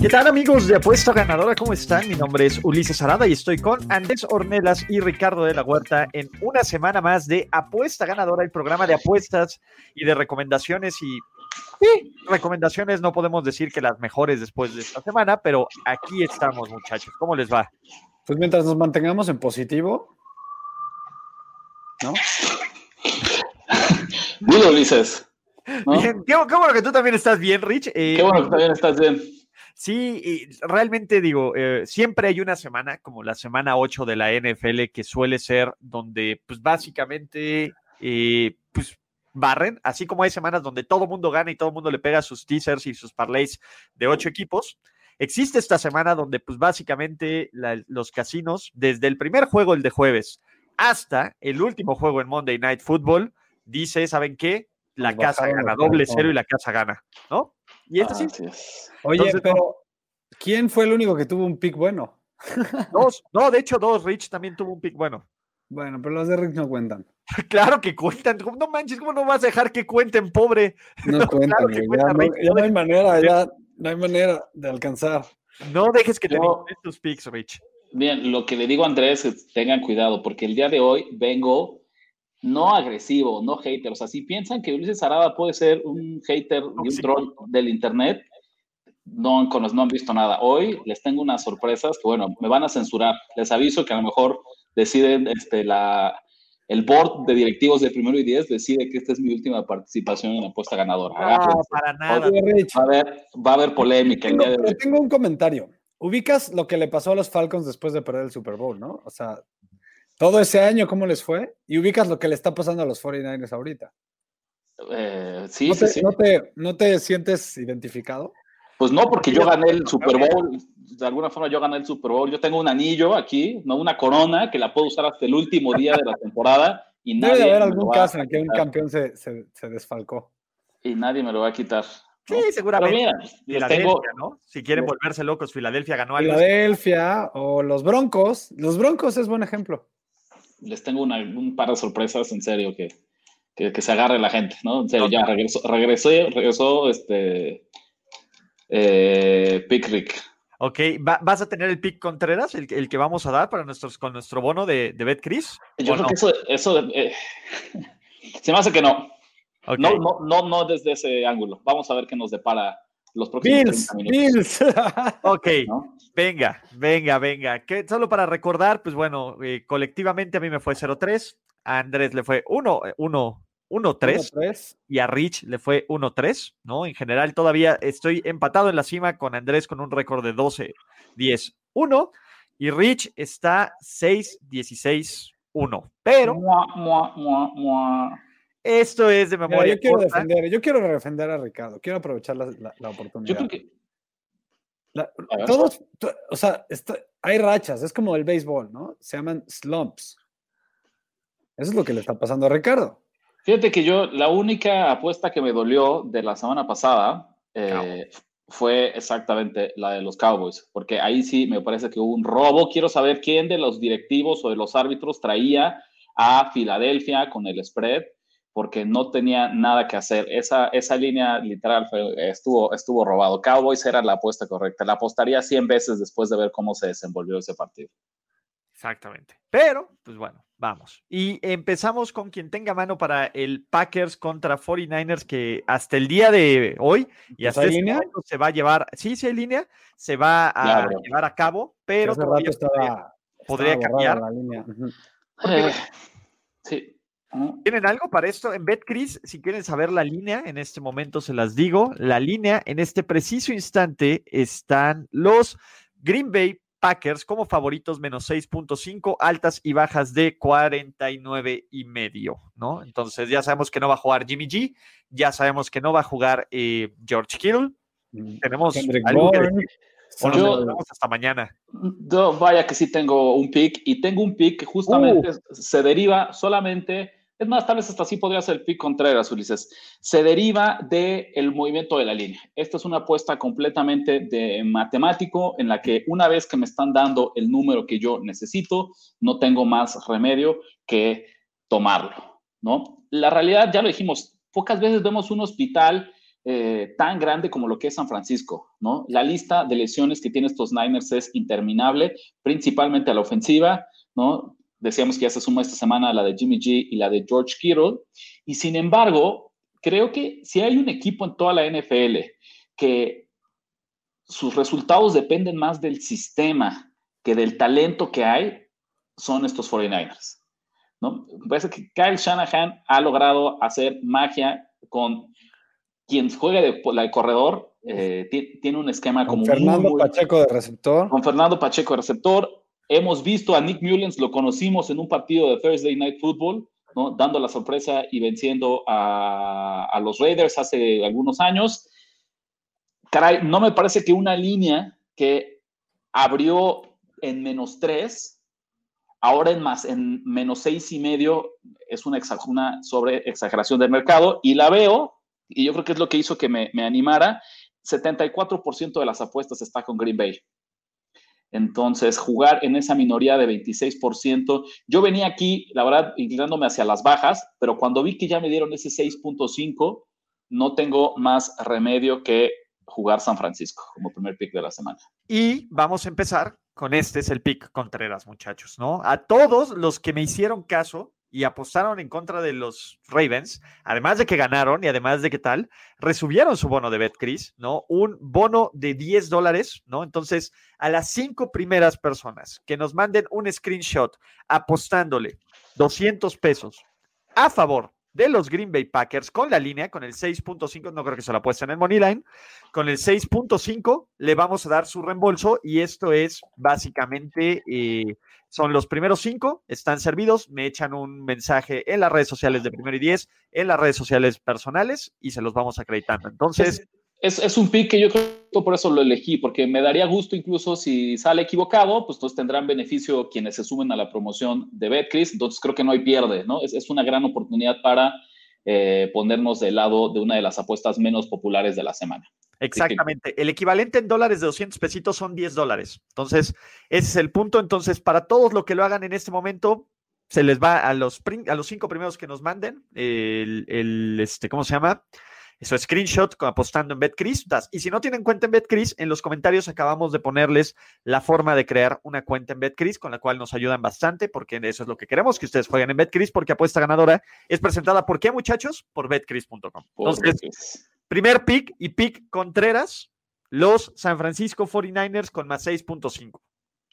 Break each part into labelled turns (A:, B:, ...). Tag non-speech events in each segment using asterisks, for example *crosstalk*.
A: ¿Qué tal amigos de Apuesta Ganadora? ¿Cómo están? Mi nombre es Ulises Arada y estoy con Andrés Ornelas y Ricardo de la Huerta en una semana más de Apuesta Ganadora, el programa de apuestas y de recomendaciones y sí, recomendaciones no podemos decir que las mejores después de esta semana, pero aquí estamos muchachos. ¿Cómo les va?
B: Pues mientras nos mantengamos en positivo, ¿no?
C: Dilo, Ulises. ¿no?
A: Bien, qué, qué bueno que tú también estás bien, Rich. Eh,
C: Qué bueno que también estás bien.
A: Sí, y realmente digo, eh, siempre hay una semana, como la semana 8 de la NFL, que suele ser donde, pues básicamente, eh, pues barren, así como hay semanas donde todo mundo gana y todo el mundo le pega sus teasers y sus parlays de ocho equipos. Existe esta semana donde, pues básicamente, la- los casinos, desde el primer juego, el de jueves, hasta el último juego en Monday Night Football, dice, ¿saben qué? La
B: Nos
A: casa gana, doble cero y la casa gana, ¿no? Y este sí,
C: es.
B: Oye,
A: Entonces,
B: pero ¿quién fue el único que tuvo un pick bueno? *laughs*
A: dos, no, de hecho, dos, Rich también tuvo un pick bueno.
B: Bueno, pero los de Rick no cuentan. *laughs*
A: Claro que cuentan. ¿Cómo- No manches, ¿cómo no vas a dejar que cuenten, pobre?
B: No *laughs* cuentan,
A: claro que
B: ya, no, ya
A: no
B: no hay manera, ya no hay manera de alcanzar.
A: No dejes que te ningunen tus picks, Rich.
C: Bien, lo que le digo a Andrés es tengan cuidado, porque el día de hoy vengo no agresivo, no hater. O sea, si piensan que Ulises Arada puede ser un hater y un troll del internet, no han, cono- no han visto nada. Hoy les tengo unas sorpresas que, bueno, me van a censurar. Les aviso que a lo mejor deciden, este, la, el board de directivos de primero y diez decide que esta es mi última participación en la apuesta ganadora.
A: No,
C: Agárrense.
A: para nada.
B: Oye, Rich,
C: Va a haber, va a haber polémica el día de
B: tengo un comentario. Ubicas lo que le pasó a los Falcons después de perder el Super Bowl, ¿no? O sea, todo ese año, ¿cómo les fue? Y ubicas lo que le está pasando a los 49ers ahorita.
C: Eh, sí,
B: ¿No
C: sí,
B: te,
C: sí.
B: no te- no te sientes identificado?
C: Pues no, porque yo gané el. Super Bowl. De alguna forma yo gané el Super Bowl. Yo tengo un anillo aquí, no una corona, que la puedo usar hasta el último día de la *laughs* temporada y
B: Debe
C: nadie,
B: de haber
C: me lo
B: algún
C: va
B: caso en que un
C: quitar.
B: campeón se, se- se desfalcó.
C: Y nadie me lo va a quitar.
A: Sí, seguramente.
C: mira,
A: Filadelfia,
C: tengo,
A: ¿no? Si quieren volverse locos, Filadelfia ganó algo.
B: Filadelfia o los Broncos. Los Broncos es buen ejemplo.
C: Les tengo una- un par de sorpresas, en serio, que, que, que se agarre la gente, ¿no? En serio, ya regresó, regresé, regresó este eh, Pick Rick.
A: Ok, ¿va- ¿vas a tener el pick Contreras, el, el que vamos a dar para nuestros, con nuestro bono de, de BetCris?
C: Yo
A: ¿O
C: creo
A: no?
C: que eso, eso eh, *laughs* se me hace que no. No, no, no, no desde ese ángulo. Vamos a ver qué nos depara los próximos
B: Bills,
C: 30 minutos.
B: Bills. *laughs*
A: Ok,
C: ¿no?
A: venga, venga, venga. Que solo para recordar, pues bueno, eh, colectivamente a mí me fue 0-3, a Andrés le fue 1, 1, 1-3
B: 3.
A: y a Rich le fue 1-3, ¿no? En general todavía estoy empatado en la cima con Andrés con un récord de 12-10-1 y Rich está 6-16-1. Pero
C: Mua, mua, mua, mua.
A: Esto es de
B: Mira,
A: memoria
B: yo quiero
A: corta.
B: defender, yo quiero defender a Ricardo, quiero aprovechar la, la- la
C: Yo
B: oportunidad.
C: creo que.
B: La-
C: A ver.
B: todos, to- o sea, está- hay rachas, es como el béisbol, ¿no? Se llaman slumps. Eso es lo que le está pasando a Ricardo.
C: Fíjate que yo, la única apuesta que me dolió de la semana pasada eh, fue exactamente la de los Cowboys, porque ahí sí me parece que hubo un robo. Quiero saber quién de los directivos o de los árbitros traía a Filadelfia con el spread, porque no tenía nada que hacer. Esa, esa línea literal fue- estuvo, estuvo robado. Cowboys era la apuesta correcta. La apostaría 100 veces después de ver cómo se desenvolvió ese partido.
A: Exactamente. Pero, pues bueno, vamos. Y empezamos con quien tenga mano para el Packers contra 49ers, que hasta el día de hoy y
B: ¿Pues
A: hasta este
B: línea?
A: momento se va a llevar, sí, sí hay línea, se va a
C: bro.
A: llevar a cabo, pero
B: hace
A: todavía
B: rato
A: podría-
B: estaba,
A: podría
B: estaba
A: cambiar.
B: la línea. Ujú.
C: Eh, sí.
A: ¿Tienen algo para esto? En BetCris, si quieren saber la línea, en este momento se las digo. La línea, en este preciso instante, están los Green Bay Packers como favoritos menos 6.5, altas y bajas de 49 y medio, ¿no? Entonces ya sabemos que no va a jugar Jimmy G, ya sabemos que no va a jugar eh, George Kittle.
B: Mm.
A: Tenemos
B: Kendrick
A: algo que
B: Bourne.
A: decir. Bueno, nos hasta mañana.
C: Yo, vaya que sí tengo un pick y tengo un pick que justamente uh. se deriva solamente, es más, tal vez hasta así podría ser el pick Contreras, Ulises, se deriva del el movimiento de la línea. Esta es una apuesta completamente de matemático en la que una vez que me están dando el número que yo necesito, no tengo más remedio que tomarlo, ¿no? La realidad, ya lo dijimos, pocas veces vemos un hospital eh, tan grande como lo que es San Francisco, ¿no? La lista de lesiones que tiene estos Niners es interminable, principalmente a la ofensiva, ¿no? Decíamos que ya se suma esta semana la de Jimmy G y la de George Kittle, y sin embargo, creo que si hay un equipo en toda la NFL que sus resultados dependen más del sistema que del talento que hay, son estos 49ers. ¿no? Parece que Kyle Shanahan ha logrado hacer magia con quien juegue de, la corredor eh, tiene un esquema
B: con como Fernando Pacheco de receptor.
C: Con Fernando Pacheco de receptor. Hemos visto a Nick Mullens, lo conocimos en un partido de Thursday Night Football, ¿no? dando la sorpresa y venciendo a, a los Raiders hace algunos años. Caray, no me parece que una línea que abrió en menos tres, ahora en más en menos seis y medio es una, una sobre exageración del mercado y la veo y yo creo que es lo que hizo que me, me animara, 74% de las apuestas está con Green Bay. Entonces, jugar en esa minoría de 26%, yo venía aquí, la verdad, inclinándome hacia las bajas, pero cuando vi que ya me dieron ese 6.5, no tengo más remedio que jugar San Francisco como primer pick de la semana.
A: Y vamos a empezar con este, es el pick Contreras, muchachos, ¿no? A todos los que me hicieron caso, y apostaron en contra de los Ravens, además de que ganaron y además de que tal, resubieron su bono de BetCris, ¿no? Un bono de 10 dólares, ¿no? Entonces, a las cinco primeras personas que nos manden un screenshot apostándole 200 pesos a favor de los Green Bay Packers con la línea, con el 6.5, no creo que se la apuesten en el Money Line, con el 6.5 le vamos a dar su reembolso y esto es básicamente... Eh, son los primeros cinco, están servidos, me echan un mensaje en las redes sociales de primero y diez, en las redes sociales personales y se los vamos acreditando. Entonces...
C: Es, es, un pick que yo creo que por eso lo elegí, porque me daría gusto incluso si sale equivocado, pues entonces tendrán beneficio quienes se sumen a la promoción de Betcris, entonces creo que no hay pierde, ¿no? Es, es una gran oportunidad para eh, ponernos del lado de una de las apuestas menos populares de la semana.
A: Exactamente. El equivalente en dólares de 200 pesitos son 10 dólares. Entonces, ese es el punto. Entonces, para todos lo que lo hagan en este momento, se les va a los, a los cinco primeros que nos manden el este, ¿cómo se llama? Eso, screenshot apostando en BetCris. Y si no tienen cuenta en BetCris, en los comentarios acabamos de ponerles la forma de crear una cuenta en BetCris, con la cual nos ayudan bastante, porque eso es lo que queremos, que ustedes jueguen en BetCris, porque apuesta ganadora es presentada, ¿por qué, muchachos? Por BetCris.com. Entonces, Primer pick y pick Contreras, los San Francisco 49ers con más 6.5.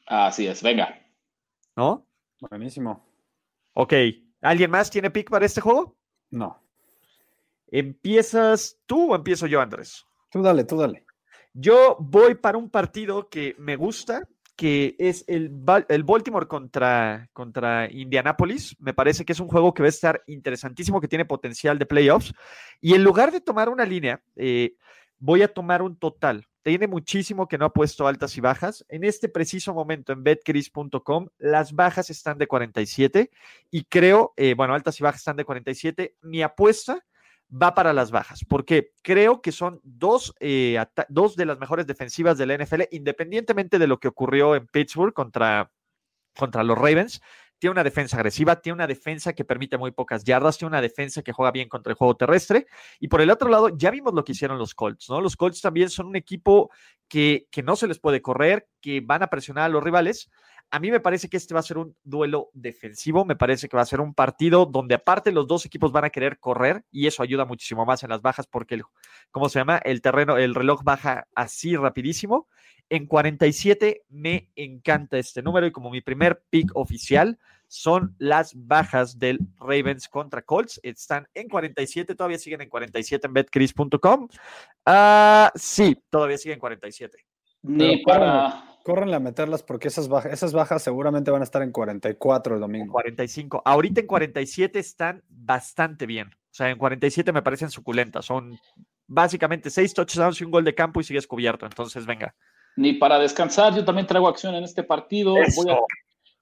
C: Así es, venga.
A: ¿No?
B: Buenísimo.
A: Ok. ¿Alguien más tiene pick para este juego?
B: No.
A: ¿Empiezas tú o empiezo yo, Andrés?
B: Tú dale, tú dale.
A: Yo voy para un partido que me gusta, que es el, el Baltimore contra, contra Indianapolis. Me parece que es un juego que va a estar interesantísimo, que tiene potencial de playoffs. Y en lugar de tomar una línea, eh, voy a tomar un total. Tiene muchísimo que no ha puesto altas y bajas. En este preciso momento en betcris.com, las bajas están de 47 y creo, eh, bueno, altas y bajas están de 47. Mi apuesta va para las bajas, porque creo que son dos, eh, dos de las mejores defensivas de la NFL, independientemente de lo que ocurrió en Pittsburgh contra, contra los Ravens. Tiene una defensa agresiva, tiene una defensa que permite muy pocas yardas, tiene una defensa que juega bien contra el juego terrestre. Y por el otro lado, ya vimos lo que hicieron los Colts, ¿no? Los Colts también son un equipo que, que no se les puede correr, que van a presionar a los rivales. A mí me parece que este va a ser un duelo defensivo, me parece que va a ser un partido donde aparte los dos equipos van a querer correr y eso ayuda muchísimo más en las bajas porque, el, ¿cómo se llama? El terreno, el reloj baja así rapidísimo. En 47 me encanta este número y como mi primer pick oficial son las bajas del Ravens contra Colts. Están en 47, todavía siguen en 47 en betcris.com. Ah, sí, todavía siguen en 47.
B: Ni para Córrenle a meterlas porque esas bajas, esas bajas seguramente van a estar en 44 el domingo.
A: 45. Ahorita en 47 están bastante bien. O sea, en 47 me parecen suculentas. Son básicamente seis touchdowns y un gol de campo y sigues cubierto. Entonces, venga.
C: Ni para descansar, yo también traigo acción en este partido. Voy a,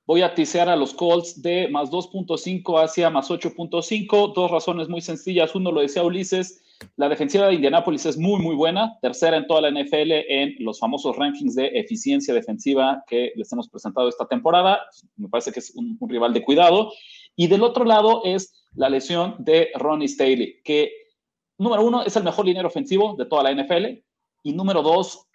C: voy a tisear a los Colts de más 2.5 hacia más 8.5. Dos razones muy sencillas. Uno lo decía Ulises, la defensiva de Indianápolis es muy, muy buena, tercera en toda la NFL en los famosos rankings de eficiencia defensiva que les hemos presentado esta temporada. Me parece que es un, rival de cuidado. Y del otro lado es la lesión de Ronnie Staley, que número uno es el mejor liniero ofensivo de toda la NFL y número dos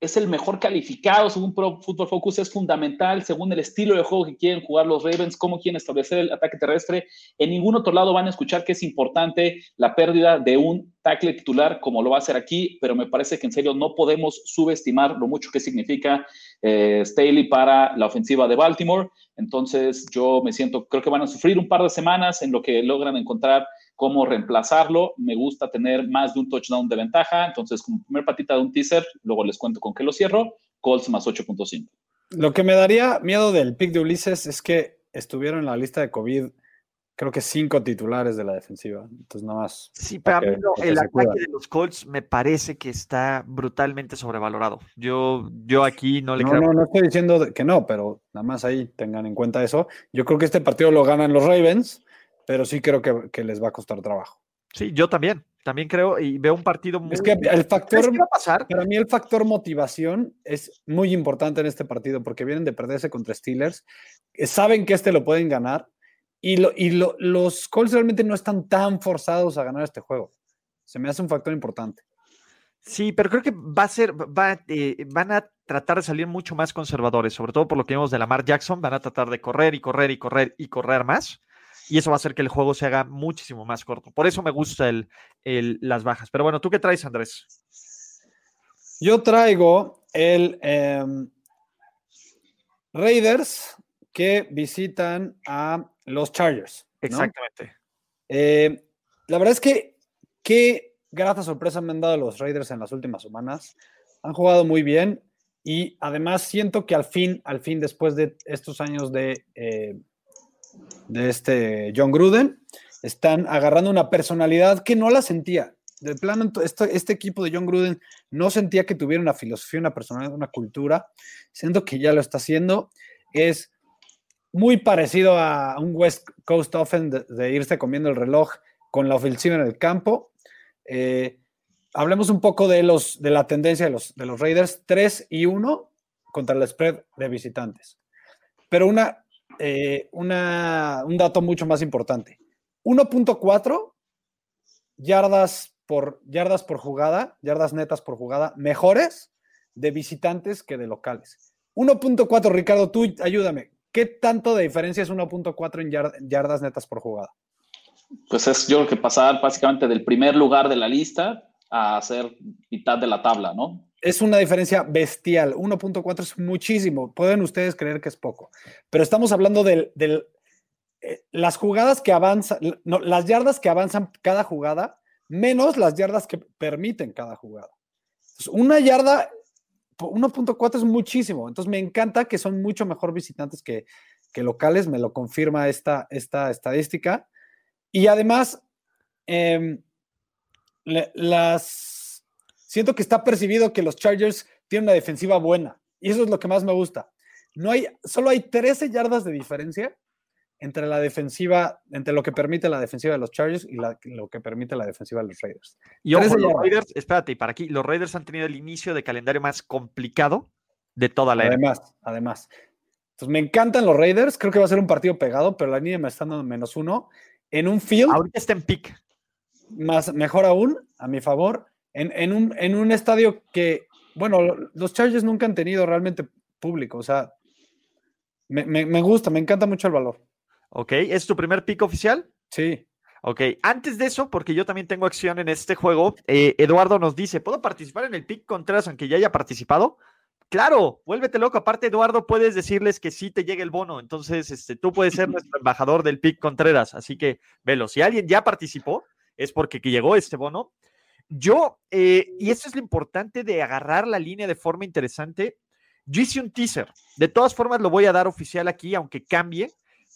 C: es el mejor calificado según Pro Football Focus, es fundamental según el estilo de juego que quieren jugar los Ravens, cómo quieren establecer el ataque terrestre. En ningún otro lado van a escuchar que es importante la pérdida de un tackle titular como lo va a hacer aquí, pero me parece que en serio no podemos subestimar lo mucho que significa eh, Staley para la ofensiva de Baltimore. Entonces yo me siento, creo que van a sufrir un par de semanas en lo que logran encontrar cómo reemplazarlo. Me gusta tener más de un touchdown de ventaja. Entonces, como primer patita de un teaser, luego les cuento con qué lo cierro. Colts más 8.5.
B: Lo que me daría miedo del pick de Ulises es que estuvieron en la lista de COVID, creo que cinco titulares de la defensiva. Entonces, nada más.
A: Sí, pero a mí el ataque de los Colts me parece que está brutalmente sobrevalorado. Yo, yo aquí no le
B: no, No, no estoy diciendo que no, pero nada más ahí tengan en cuenta eso. Yo creo que este partido lo ganan los Ravens pero sí creo que, les va a costar trabajo.
A: Sí, yo también, también creo y veo un partido muy...
B: Es que el factor, va a pasar? para mí el factor motivación es muy importante en este partido porque vienen de perderse contra Steelers, eh, saben que este lo pueden ganar y, y los Colts realmente no están tan forzados a ganar este juego. Se me hace un factor importante.
A: Sí, pero creo que va a ser, va, eh, van a tratar de salir mucho más conservadores, sobre todo por lo que vemos de Lamar Jackson, van a tratar de correr y correr y correr y correr más y eso va a hacer que el juego se haga muchísimo más corto. Por eso me gusta el, las bajas. Pero bueno, ¿tú qué traes, Andrés?
B: Yo traigo el em, Raiders que visitan a los Chargers.
A: Exactamente.
B: Eh, la verdad es que qué grata sorpresa me han dado los Raiders en las últimas semanas. Han jugado muy bien y además siento que al fin, al fin, después de estos años de eh, de este John Gruden, están agarrando una personalidad que no la sentía. De plano, este, este, equipo de John Gruden no sentía que tuviera una filosofía, una personalidad, una cultura, siendo que ya lo está haciendo. Es muy parecido a un West Coast Offense de, irse comiendo el reloj con la ofensiva en el campo. Eh, hablemos un poco de, los, de la tendencia de los, de los Raiders, 3 y 1 contra el spread de visitantes. Pero una eh, un dato mucho más importante. 1.4 yardas por, yardas por jugada, yardas netas por jugada, mejores de visitantes que de locales. 1.4, Ricardo, tú ayúdame. ¿Qué tanto de diferencia es 1.4 en yardas netas por jugada?
C: Pues es yo creo que pasar básicamente del primer lugar de la lista a ser mitad de la tabla, ¿no?
B: Es una diferencia bestial. 1.4 es muchísimo. Pueden ustedes creer que es poco. Pero estamos hablando de eh, las jugadas que avanzan, las yardas que avanzan cada jugada, menos las yardas que permiten cada jugada. una yarda, 1.4 es muchísimo. Entonces me encanta que son mucho mejor visitantes que, locales. Me lo confirma esta, esta estadística. Y además, em, las siento que está percibido que los Chargers tienen una defensiva buena. Y eso es lo que más me gusta. No hay, solo hay 13 yardas de diferencia entre la defensiva, entre lo que permite la defensiva de los Chargers y lo que permite la defensiva de los Raiders.
A: Y ojo, los Raiders, espérate, y para aquí, los Raiders han tenido el inicio de calendario más complicado de toda la
B: Además, además. Entonces, me encantan los Raiders, creo que va a ser un partido pegado, pero la línea me está dando menos uno. En un field.
A: Ahorita está en pick.
B: Más, mejor aún, a mi favor, en, un, estadio que, bueno, los Chargers nunca han tenido realmente público, o sea, me, gusta, me encanta mucho el valor.
A: Ok, ¿es tu primer pick oficial?
B: Sí.
A: Ok, antes de eso, porque yo también tengo acción en este juego, eh, Eduardo nos dice, ¿puedo participar en el pick Contreras aunque ya haya participado? Claro, vuélvete loco. Aparte, Eduardo, puedes decirles que sí te llega el bono. Entonces, este, tú puedes ser nuestro embajador del pick Contreras. Así que, velo. Si alguien ya participó, es porque llegó este bono. Yo, eh, y eso es lo importante de agarrar la línea de forma interesante. Yo hice un teaser. De todas formas, lo voy a dar oficial aquí, aunque cambie.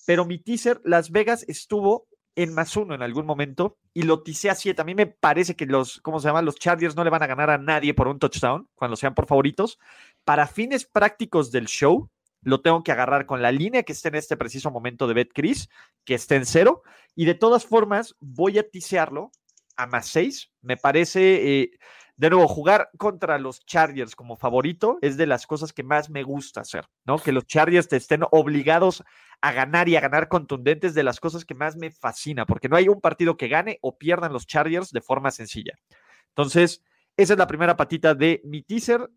A: Pero mi teaser, Las Vegas estuvo en más uno en algún momento y lo ticé a siete. A mí me parece que los, ¿cómo se llama? Los Chargers no le van a ganar a nadie por un touchdown cuando sean por favoritos. Para fines prácticos del show, lo tengo que agarrar con la línea que esté en este preciso momento de BetCris, que esté en cero. Y de todas formas, voy a tisearlo a más seis. Me parece, eh, de nuevo, jugar contra los Chargers como favorito es de las cosas que más me gusta hacer, ¿no? Que los Chargers te estén obligados a ganar y a ganar contundentes de las cosas que más me fascina, porque no hay un partido que gane o pierdan los Chargers de forma sencilla. Entonces, esa es la primera patita de mi teaser.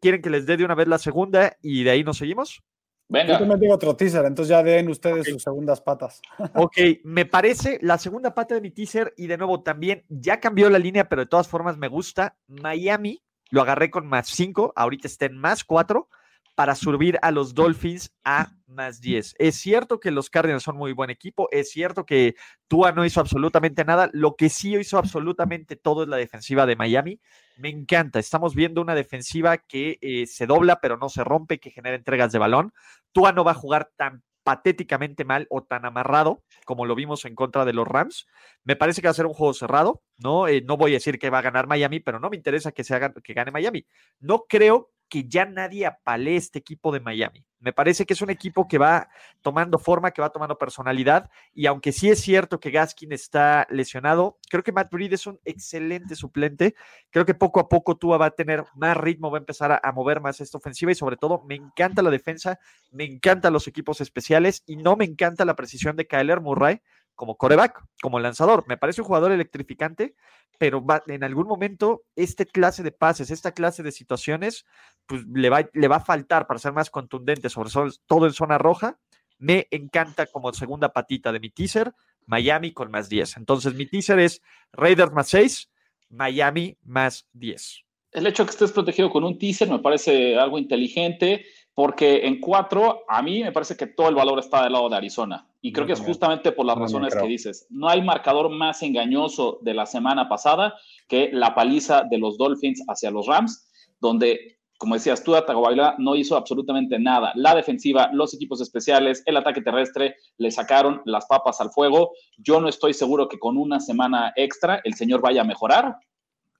A: ¿Quieren que les dé de una vez la segunda y de ahí nos seguimos?
B: Venga. Yo también digo otro teaser, entonces ya den ustedes sus segundas patas. *laughs*
A: Ok, me parece la segunda pata de mi teaser y de nuevo también ya cambió la línea, pero de todas formas me gusta. Miami lo agarré con más 5, ahorita está en más 4 para subir a los Dolphins a más 10. Es cierto que los Cardinals son muy buen equipo, es cierto que Tua no hizo absolutamente nada, lo que sí hizo absolutamente todo es la defensiva de Miami. Me encanta, estamos viendo una defensiva que eh, se dobla pero no se rompe, que genera entregas de balón. Tua no va a jugar tan patéticamente mal o tan amarrado como lo vimos en contra de los Rams. Me parece que va a ser un juego cerrado, ¿no? Eh, no voy a decir que va a ganar Miami, pero no me interesa que, se haga, que gane Miami. No creo que ya nadie apale este equipo de Miami. Me parece que es un equipo que va tomando forma, que va tomando personalidad, y aunque sí es cierto que Gaskin está lesionado, creo que Matt Breed es un excelente suplente. Creo que poco a poco Tua va a tener más ritmo, va a empezar a, mover más esta ofensiva, y sobre todo me encanta la defensa, me encantan los equipos especiales, y no me encanta la precisión de Kyler Murray como coreback, como lanzador. Me parece un jugador electrificante, pero en algún momento este clase de pases, esta clase de situaciones, pues le va, le va a faltar para ser más contundente, sobre todo en zona roja. Me encanta como segunda patita de mi teaser, Miami con más 10. Entonces mi teaser es Raiders más 6, Miami más 10.
C: El hecho que estés protegido con un teaser me parece algo inteligente porque en cuatro, a mí me parece que todo el valor está del lado de Arizona. Y creo que es justamente por las razones que dices. No hay marcador más engañoso de la semana pasada que la paliza de los Dolphins hacia los Rams, donde, como decías tú, Tagovailoa no hizo absolutamente nada. La defensiva, los equipos especiales, el ataque terrestre, le sacaron las papas al fuego. Yo no estoy seguro que con una semana extra el señor vaya a mejorar.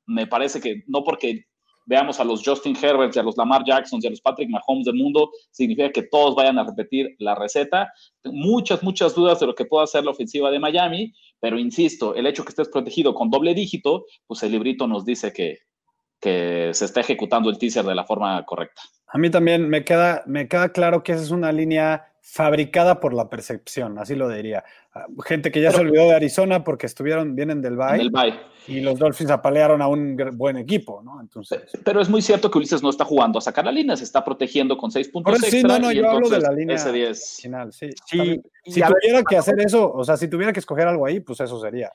C: Me parece que no porque veamos a los Justin Herbert y a los Lamar Jackson y a los Patrick Mahomes del mundo, significa que todos vayan a repetir la receta. Muchas, muchas dudas de lo que pueda hacer la ofensiva de Miami, pero insisto, el hecho que estés protegido con doble dígito, pues el librito nos dice que, que se está ejecutando el teaser de la forma correcta.
B: A mí también me queda, me queda claro que esa es una línea fabricada por la percepción, así lo diría. Ah, gente que ya se olvidó de Arizona porque estuvieron, vienen del Bay, y los Dolphins apalearon a un buen equipo, ¿no? Entonces,
C: pero es muy cierto que Ulises no está jugando a sacar la línea, se está protegiendo con seis puntos
B: sí, no, no, yo hablo de la línea final, sí. sí si tuviera que hacer eso, o sea, si tuviera que escoger algo ahí, pues eso sería.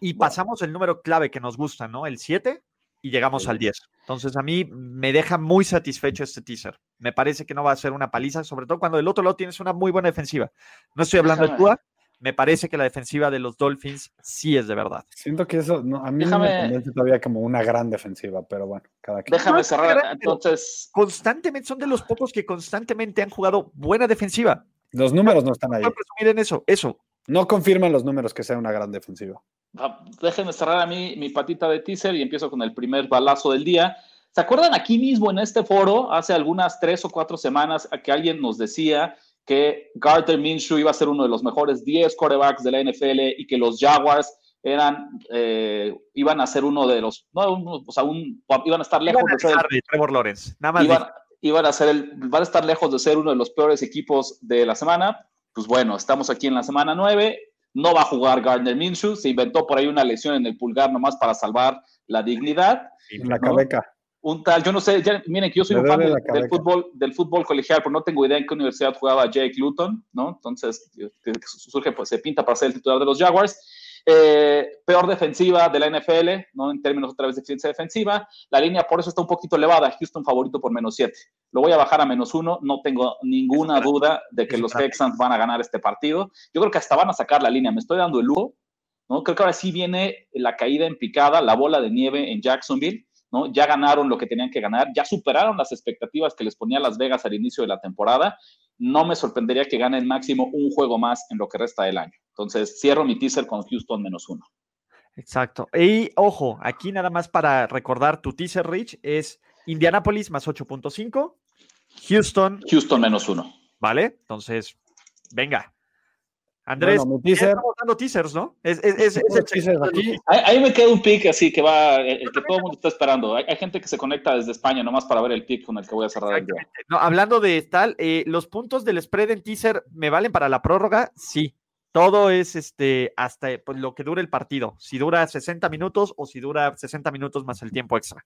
A: Y pasamos el número clave que nos gusta, ¿no? El 7 y llegamos al 10. Entonces a mí me deja muy satisfecho este teaser. Me parece que no va a ser una paliza, sobre todo cuando del otro lado tienes una muy buena defensiva. No estoy hablando de Tua, me parece que la defensiva de los Dolphins sí es de verdad.
B: Siento que eso, a mí me convence todavía como una gran defensiva, pero bueno, cada
C: quien. Déjame cerrar, entonces.
A: Constantemente, son de los pocos que constantemente han jugado buena defensiva.
B: Los números no están ahí.
A: en eso, eso.
B: No confirman los números que sea una gran defensiva.
C: Ah, déjenme cerrar a mí mi patita de teaser y empiezo con el primer balazo del día. ¿Se acuerdan aquí mismo en este foro, hace algunas tres o cuatro semanas, que alguien nos decía que Gardner Minshew iba a ser uno de los mejores 10 quarterbacks de la NFL y que los Jaguars eran, eh, iban a ser uno de los, no, o sea, iban a estar lejos
A: de
C: ser
A: Trevor Lawrence, nada más.
C: Iban, iban, a ser el, van a estar lejos de ser uno de los peores equipos de la semana. Pues bueno, estamos aquí en la semana 9, no va a jugar Gardner Minshew, se inventó por ahí una lesión en el pulgar nomás para salvar la dignidad.
B: En la cabeca.
C: Un tal, yo no sé, miren que yo soy un fan del, fútbol, del fútbol colegial, pero no tengo idea en qué universidad jugaba Jake Luton, ¿no? Entonces, surge, pues se pinta para ser el titular de los Jaguars. Eh, peor defensiva de la NFL, ¿no? En términos otra vez de eficiencia defensiva. La línea por eso está un poquito elevada. Houston favorito por menos 7. Lo voy a bajar a menos 1. No tengo ninguna duda de que los Texans van a ganar este partido. Yo creo que hasta van a sacar la línea. Me estoy dando el lujo, ¿no? Creo que ahora sí viene la caída en picada, la bola de nieve en Jacksonville. ¿no? Ya ganaron lo que tenían que ganar, ya superaron las expectativas que les ponía Las Vegas al inicio de la temporada no me sorprendería que gane el máximo un juego más en lo que resta del año. Entonces, cierro mi teaser con Houston menos uno.
A: Exacto. Y ojo, aquí nada más para recordar tu teaser, Rich, es Indianapolis más 8.5, Houston.
C: Houston menos uno.
A: ¿Vale? Entonces, venga. Andrés,
B: Bueno, mi teaser-
A: estamos dando teasers, ¿no? Es, es- es-
B: aquí.
C: Ahí, ahí me queda un pick así que va, el, el que todo el mundo está esperando. Hay, hay gente que se conecta desde España nomás para ver el pick con el que voy a cerrar el día.
A: No, hablando de tal, eh, los puntos del spread en teaser me valen para la prórroga, sí. Todo es este hasta pues, lo que dure el partido. Si dura 60 minutos o si dura 60 minutos más el tiempo extra.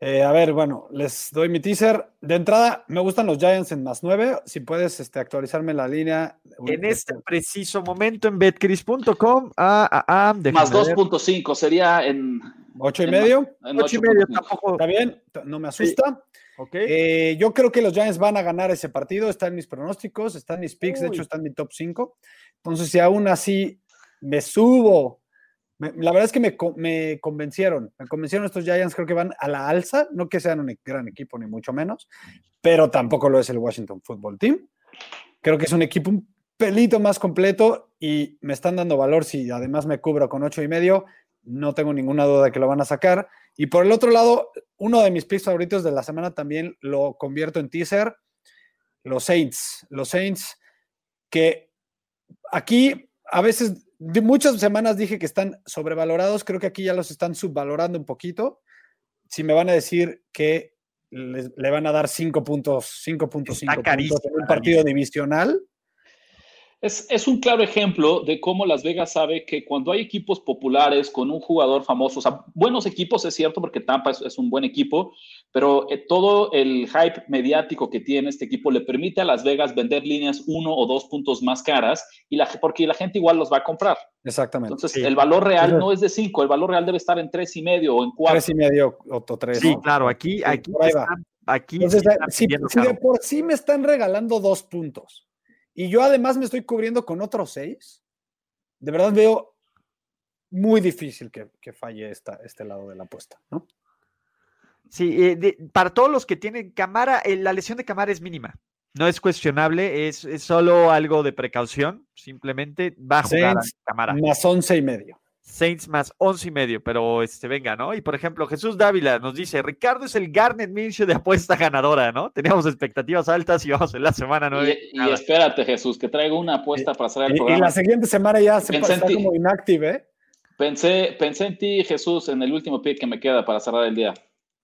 B: Eh, a ver, bueno, les doy mi teaser. De entrada, me gustan los Giants en más 9. Si puedes este, actualizarme la línea.
A: En este preciso momento en betcris.com, ah, ah, ah,
C: Más
A: déjame ver.
C: 2.5 sería en,
B: 8 y
C: en-
B: medio.
C: en
A: Ocho y medio
C: 8.5.
A: tampoco.
B: Está bien, no me asusta.
A: Ok.
B: Eh, yo creo que los Giants van a ganar ese partido. Están mis pronósticos, están mis picks, de hecho, están mi top 5. Entonces, si aún así me subo, me- la verdad es que me, me convencieron. Me convencieron estos Giants, creo que van a la alza. No que sean un gran equipo, ni mucho menos, pero tampoco lo es el Washington Football Team. Creo que es un equipo un pelito más completo y me están dando valor si además me cubro con ocho y medio. No tengo ninguna duda de que lo van a sacar. Y por el otro lado, uno de mis picks favoritos de la semana también lo convierto en teaser. Los Saints. Los Saints que aquí a veces, de muchas semanas dije que están sobrevalorados. Creo que aquí ya los están subvalorando un poquito. Si me van a decir que le van a dar 5 puntos, 5.5
A: Está
B: puntos
A: carísimo
B: en un partido divisional,
C: Es, es un claro ejemplo de cómo Las Vegas sabe que cuando hay equipos populares con un jugador famoso, o sea, buenos equipos es cierto porque Tampa es, es un buen equipo, pero eh, todo el hype mediático que tiene este equipo le permite a Las Vegas vender líneas uno o dos puntos más caras y la, porque la gente igual los va a comprar.
B: exactamente.
C: Entonces,
A: Sí.
C: el valor real no es de cinco, el valor real debe estar en tres y medio o en cuatro.
B: Tres y medio o o tres.
A: Sí,
B: ¿no?
A: claro, aquí, aquí, están- aquí
B: Entonces,
A: sí están
B: si, de por sí me están regalando dos puntos y yo además me estoy cubriendo con otros seis, de verdad veo muy difícil que, que falle esta, este lado de la apuesta, ¿no?
A: Sí, eh, de- para todos los que tienen cámara, eh, la lesión de cámara es mínima. No es cuestionable, es, es solo algo de precaución. Simplemente va a jugar
B: Saints
A: a cámara.
B: Más once y medio.
A: Saints más once y medio, pero este, venga, ¿no? Y por ejemplo, Jesús Dávila nos dice: Ricardo es el Garnet Minshew de apuesta ganadora, ¿no? Teníamos expectativas altas y vamos en la semana nueve.
C: Y, y espérate, Jesús, que traigo una apuesta para hacer el
B: Y, y
C: programa.
B: la siguiente semana ya se
C: Pensé
B: como inactive, ¿eh?
C: Pensé, pensé en ti, Jesús, en el último pick que me queda para cerrar el día.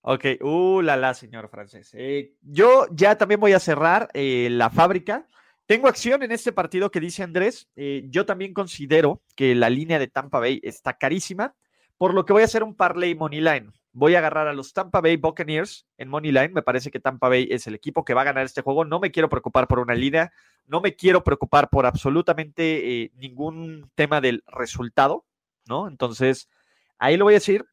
A: Ok, uh, la la, señor francés. Eh, yo ya también voy a cerrar eh, la fábrica. Tengo acción en este partido que dice Andrés. Eh, yo también considero que la línea de Tampa Bay está carísima, por lo que voy a hacer un parlay money line. Voy a agarrar a los Tampa Bay Buccaneers en money line. Me parece que Tampa Bay es el equipo que va a ganar este juego. No me quiero preocupar por una línea, no me quiero preocupar por absolutamente eh, ningún tema del resultado, ¿no? Entonces, ahí lo voy a decir.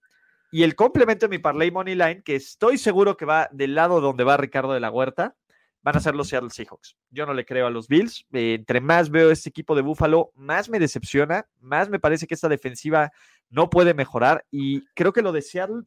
A: Y el complemento de mi parlay money line, que estoy seguro que va del lado donde va Ricardo de la Huerta, van a ser los Seattle Seahawks. Yo no le creo a los Bills. Eh, entre más veo este equipo de Buffalo, más me decepciona, más me parece que esta defensiva no puede mejorar. Y creo que lo de Seattle,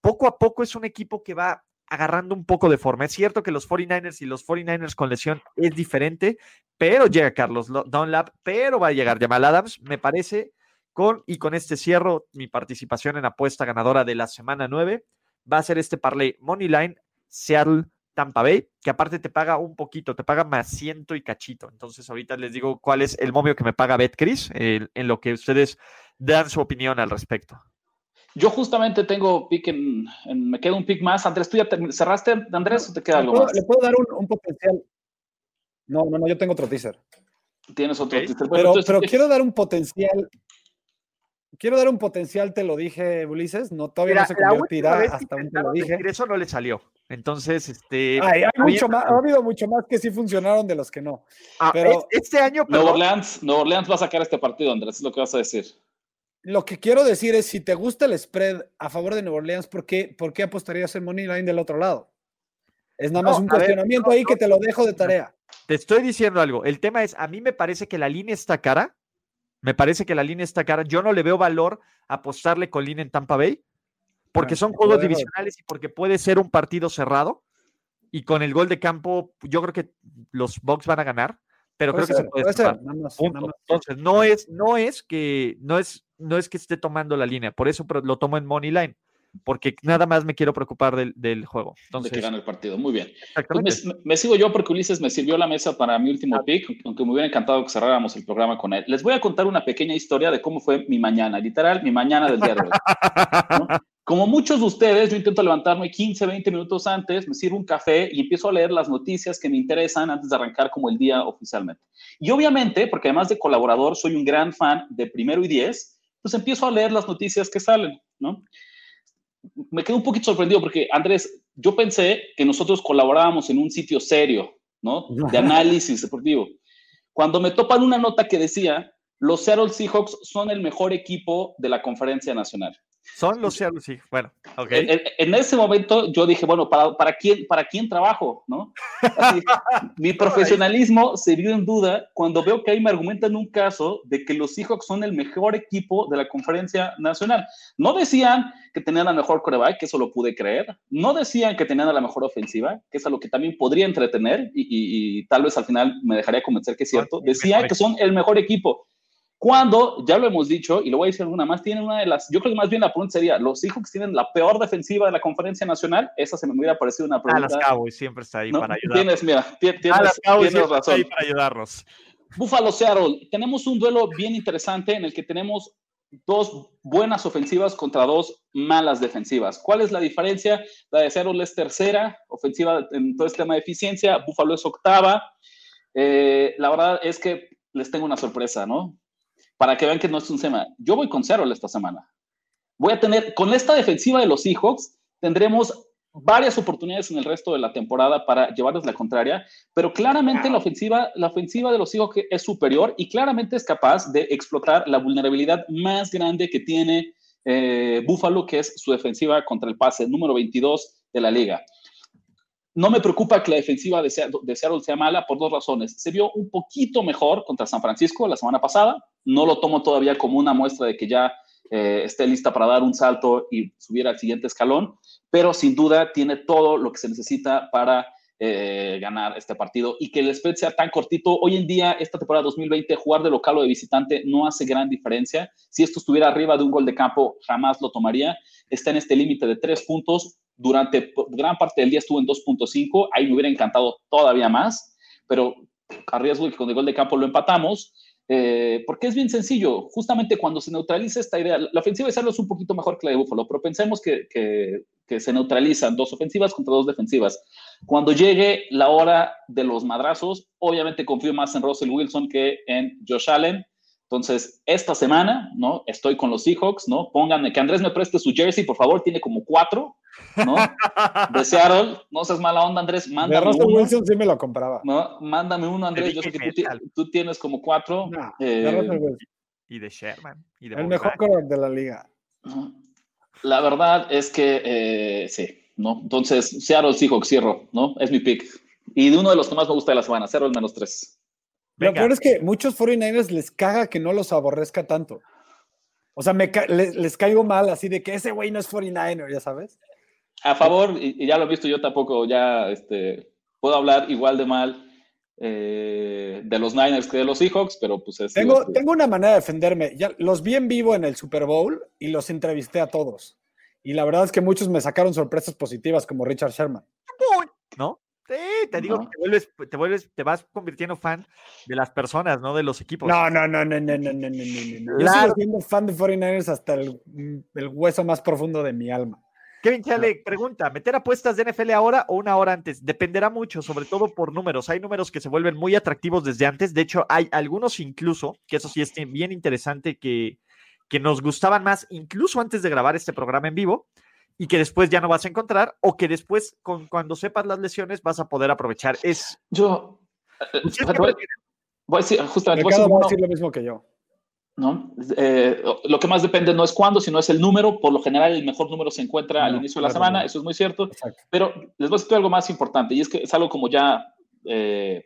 A: poco a poco es un equipo que va agarrando un poco de forma. Es cierto que los 49ers y los 49ers con lesión es diferente, pero llega Carlos Lo- Dunlap, pero va a llegar Jamal Adams, me parece. Con, y con este cierro, mi participación en apuesta ganadora de la semana 9 va a ser este parlay Money Line Seattle Tampa Bay, que aparte te paga un poquito, te paga más ciento y cachito. Entonces, ahorita les digo cuál es el momio que me paga BetCris, eh, en lo que ustedes dan su opinión al respecto.
C: Yo justamente tengo pick en, en- me queda un pick más. Andrés, ¿tú ya termi- cerraste, Andrés, o te queda
B: ¿Le
C: algo
B: puedo,
C: más?
B: le puedo dar un, un potencial? No, no, no, yo tengo otro teaser.
C: Tienes otro teaser. Bueno,
B: Pero,
C: entonces,
B: pero
C: eh,
B: quiero dar un potencial. Quiero dar un potencial, te lo dije, Ulises. No, todavía
A: Mira,
B: no se convertirá hasta un te lo dije.
A: Eso no le salió. Entonces, este.
B: Ay, hay
A: está
B: mucho
A: bien,
B: más,
A: pero-
B: ha habido mucho más que sí funcionaron de los que no.
A: ah,
B: pero-
A: es- este año,
C: Nueva
A: perdón,
C: Orleans, Nueva Orleans va a sacar este partido, Andrés, es lo que vas a decir.
B: Lo que quiero decir es, si te gusta el spread a favor de Nueva Orleans, ¿por qué, por qué apostarías en Money Line del otro lado? Es nada
A: No,
B: más un
A: ver,
B: cuestionamiento
A: no,
B: ahí
A: no,
B: que te lo dejo de tarea.
A: te estoy diciendo algo. El tema es, a mí me parece que la línea está cara. Me parece que la línea está cara. Yo no le veo valor apostarle con línea en Tampa Bay, porque
B: Ah,
A: son juegos divisionales y porque puede ser un partido cerrado. y con el gol de campo, yo creo que los Bucks van a ganar, pero creo que se puede, Entonces, no es, no es que, no es, no es que esté tomando la línea, por eso lo tomo en money line porque nada más me quiero preocupar del, juego. Entonces,
C: de que gane el partido. Muy bien. Pues me, sigo yo porque Ulises me sirvió la mesa para mi último pick, aunque me hubiera encantado que cerráramos el programa con él. Les voy a contar una pequeña historia de cómo fue mi mañana, literal, mi mañana del día de hoy. *laughs* Como muchos de ustedes, yo intento levantarme 15, 20 minutos antes, me sirvo un café y empiezo a leer las noticias que me interesan antes de arrancar como el día oficialmente. Y obviamente, porque además de colaborador, soy un gran fan de Primero y Diez, pues empiezo a leer las noticias que salen, ¿no? Me quedo un poquito sorprendido porque, Andrés, yo pensé que nosotros colaborábamos en un sitio serio, ¿no? De *laughs* análisis deportivo. Cuando me topan una nota que decía, los Seattle Seahawks son el mejor equipo de la conferencia nacional.
A: Son los Seattle sí. Bueno, ok.
C: En, ese momento yo dije, bueno, ¿para, para, quién, para quién trabajo? ¿no? *laughs* mi profesionalismo se vio en duda cuando veo que ahí me argumentan un caso de que los Seahawks son el mejor equipo de la conferencia nacional. No decían que tenían la mejor coreback, que eso lo pude creer. No decían que tenían la mejor ofensiva, que es algo que también podría entretener y, y tal vez al final me dejaría convencer que es cierto. Decían que son el mejor equipo. Cuando, ya lo hemos dicho, y lo voy a decir alguna más, tienen una de las, yo creo que más bien la pregunta sería, ¿los Seahawks tienen la peor defensiva de la conferencia nacional? Esa se me hubiera parecido una pregunta.
A: A las Cowboys siempre está ahí para ayudar.
C: Tienes, mira, tienes, tienes razón. ahí
A: para ayudarnos.
C: Buffalo Seattle, tenemos un duelo bien interesante en el que tenemos dos buenas ofensivas contra dos malas defensivas. ¿Cuál es la diferencia? La de Seattle es tercera ofensiva en todo este tema de eficiencia, Buffalo es octava. Eh, la verdad es que les tengo una sorpresa, ¿no? Para que vean que no es un tema. Yo voy con cero esta semana. Voy a tener, con esta defensiva de los Seahawks, tendremos varias oportunidades en el resto de la temporada para llevarles la contraria, pero claramente la, ofensiva, la ofensiva de los Seahawks es superior y claramente es capaz de explotar la vulnerabilidad más grande que tiene eh, Buffalo, que es su defensiva contra el pase, número 22 de la liga. No me preocupa que la defensiva de Seattle, sea mala por dos razones. Se vio un poquito mejor contra San Francisco la semana pasada. No lo tomo todavía como una muestra de que ya eh, esté lista para dar un salto y subir al siguiente escalón, pero sin duda tiene todo lo que se necesita para eh, ganar este partido y que el spread sea tan cortito. Hoy en día, esta temporada 2020, jugar de local o de visitante no hace gran diferencia. Si esto estuviera arriba de un gol de campo, jamás lo tomaría. Está en este límite de tres puntos durante gran parte del día estuvo en 2.5, ahí me hubiera encantado todavía más, pero a riesgo de que con el gol de campo lo empatamos, eh, porque es bien sencillo, justamente cuando se neutraliza esta idea, la ofensiva de Sarlo es un poquito mejor que la de Buffalo, pero pensemos que, que, que se neutralizan dos ofensivas contra dos defensivas. Cuando llegue la hora de los madrazos, obviamente confío más en Russell Wilson que en Josh Allen, entonces, esta semana, ¿no? Estoy con los Seahawks, ¿no? Pónganme, que Andrés me preste su jersey, por favor, tiene como cuatro, ¿no? De Seattle, *laughs* no seas mala onda, Andrés, mándame
B: de uno. Wilson sí me lo compraba.
C: ¿no? Mándame uno, Andrés, yo sé que tú, tienes como cuatro.
A: Eh, y de Sherman. Y de
B: el mejor color de la liga.
C: La verdad es que, eh, sí, ¿no? Entonces, Seattle Seahawks, cierro, ¿no? Es mi pick. Y de uno de los que más me gusta de la semana, el menos tres.
B: Lo peor es que muchos 49ers les caga que no los aborrezca tanto. O sea, me les, caigo mal así de que ese güey no es 49er, ya sabes.
C: A favor, y, ya lo he visto yo tampoco, ya este, puedo hablar igual de mal eh, de los Niners que de los Seahawks, pero pues es...
B: Tengo, tengo una manera de defenderme. Ya, los vi en vivo en el Super Bowl y los entrevisté a todos. Y la verdad es que muchos me sacaron sorpresas positivas, como Richard Sherman.
A: ¿No? Sí, te digo que te vuelves, te vuelves, te vas convirtiendo fan de las personas, no de los equipos.
B: No, no, no, no, no, no, no, no, no. Yo sigo siendo fan de 49ers hasta el, el, hueso más profundo de mi alma.
A: Kevin Chale pregunta, ¿meter apuestas de NFL ahora o una hora antes? Dependerá mucho, sobre todo por números. Hay números que se vuelven muy atractivos desde antes. De hecho, hay algunos incluso, que eso sí es bien interesante, que, que nos gustaban más incluso antes de grabar este programa en vivo y que después ya no vas a encontrar o que después con, cuando sepas las lesiones vas a poder aprovechar. Es
C: yo *laughs* voy, a decir justamente
B: voy a decir, lo mismo que yo.
C: ¿No? Eh, lo que más depende no es cuándo, sino es el número. Por lo general, el mejor número se encuentra al inicio de la semana, eso es muy cierto. Pero les voy a decir algo más importante, y es que es algo como ya, eh,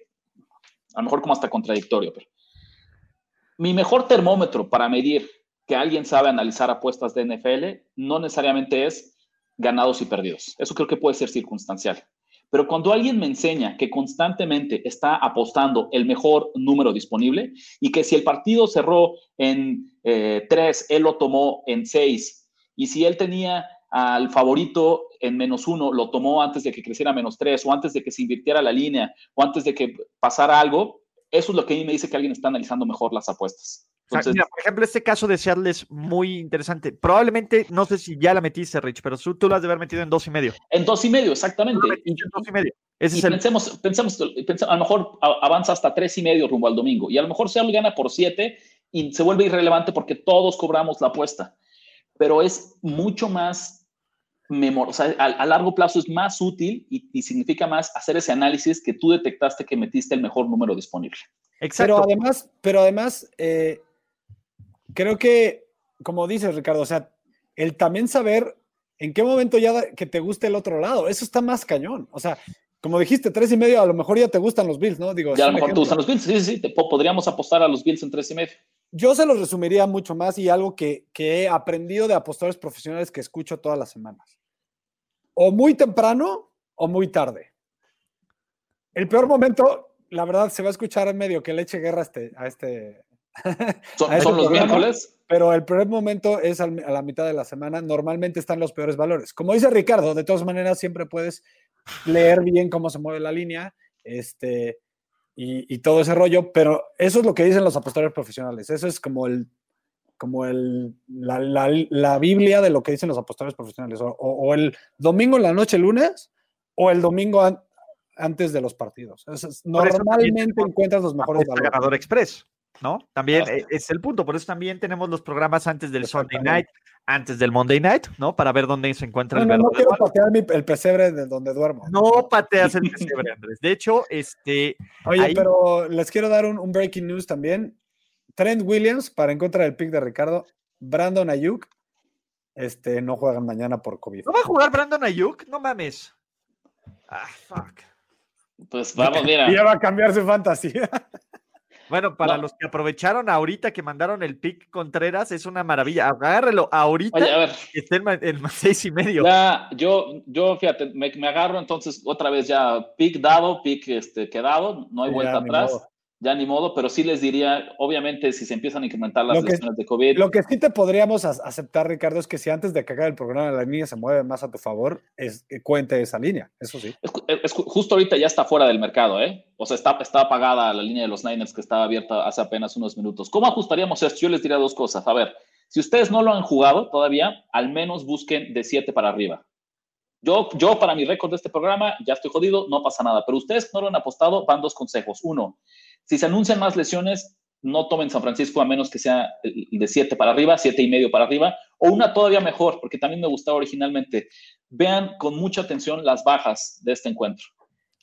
C: a lo mejor como hasta contradictorio. Pero mi mejor termómetro para medir que alguien sabe analizar apuestas de NFL no necesariamente es ganados y perdidos. Eso creo que puede ser circunstancial. Pero cuando alguien me enseña que constantemente está apostando el mejor número disponible y que si el partido cerró en eh, tres, él lo tomó en seis, y si él tenía al favorito en menos uno, lo tomó antes de que creciera menos tres, o antes de que se invirtiera la línea, o antes de que pasara algo, eso es lo que a mí me dice que alguien está analizando mejor las apuestas
A: por ejemplo, este caso de Seattle es muy interesante. Probablemente, no sé si ya la metiste, Rich, pero tú, lo has de haber metido en dos y medio.
C: En dos y medio, exactamente.
A: En dos y medio.
C: Ese es pensemos, pensemos, a lo mejor avanza hasta tres y medio rumbo al domingo. Y a lo mejor Seattle gana por siete y se vuelve irrelevante porque todos cobramos la apuesta. Pero es mucho más memor o sea, a, largo plazo es más útil y, significa más hacer ese análisis que tú detectaste que metiste el mejor número disponible.
B: Exacto. Pero además, pero además eh, creo que, como dices, Ricardo, o sea, el también saber en qué momento ya que te guste el otro lado, eso está más cañón. O sea, como dijiste, tres y medio, a lo mejor ya te gustan los Bills, ¿no?
C: Digo, ya a lo mejor te gustan los Bills, sí, sí, sí, podríamos apostar a los Bills en tres y medio.
B: Yo se los resumiría mucho más y algo que, que he aprendido de apostadores profesionales que escucho todas las semanas. O muy temprano o muy tarde. El peor momento, la verdad, se va a escuchar en medio que le eche guerra a este, a este *laughs*
C: ¿Son, los miércoles?
B: Pero el primer momento es a la mitad de la semana. Normalmente están los peores valores. Como dice Ricardo, de todas maneras siempre puedes leer bien cómo se mueve la línea este, y, todo ese rollo, pero eso es lo que dicen los apostadores profesionales. Eso es como el como el, la, Biblia de lo que dicen los apostadores profesionales. O, el domingo en la noche, lunes, o el domingo antes de los partidos. normalmente encuentras los mejores
A: valores. Ganador Express. ¿No? También e, es el punto, por eso también tenemos los programas antes del Sunday Night, antes del Monday Night, ¿no? Para ver dónde se encuentra
B: el
A: no,
B: no quiero patear el pesebre de donde duermo.
A: No pateas el pesebre, Andrés. De hecho, este...
B: Oye, pero les quiero dar un, breaking news también. Trent Williams, para en contra del pick de Ricardo, Brandon Ayuk, este, no juegan mañana por COVID.
A: ¿No va a jugar Brandon Ayuk? No mames. Ah, fuck.
C: Pues vamos, *laughs* mira.
B: Ya va a cambiar su fantasía. *laughs*
A: Bueno, para los que aprovecharon ahorita que mandaron el pick Contreras, es una maravilla. Agárrelo ahorita.
C: Oye, a ver.
A: está en, *laughs* seis y medio.
C: Ya, yo, yo fíjate, me, agarro entonces otra vez ya pick dado, pick este, quedado, no hay vuelta atrás ya ni modo, pero sí les diría, obviamente, si se empiezan a incrementar las lesiones de COVID.
B: Lo que sí te podríamos aceptar, Ricardo, es que si antes de acabar el programa la línea se mueve más a tu favor, es que cuente esa línea, eso sí.
C: Es, justo ahorita ya está fuera del mercado, ¿eh? O sea, está, está apagada la línea de los Niners que estaba abierta hace apenas unos minutos. ¿Cómo ajustaríamos esto? Yo les diría dos cosas. A ver, si ustedes no lo han jugado todavía, al menos busquen de 7 para arriba. Yo, yo, para mi récord de este programa, ya estoy jodido, no pasa nada. Pero ustedes no lo han apostado, van dos consejos. Uno, si se anuncian más lesiones, no tomen San Francisco a menos que sea de 7 para arriba, siete y medio para arriba, o una todavía mejor, porque también me gustaba originalmente. Vean con mucha atención las bajas de este encuentro,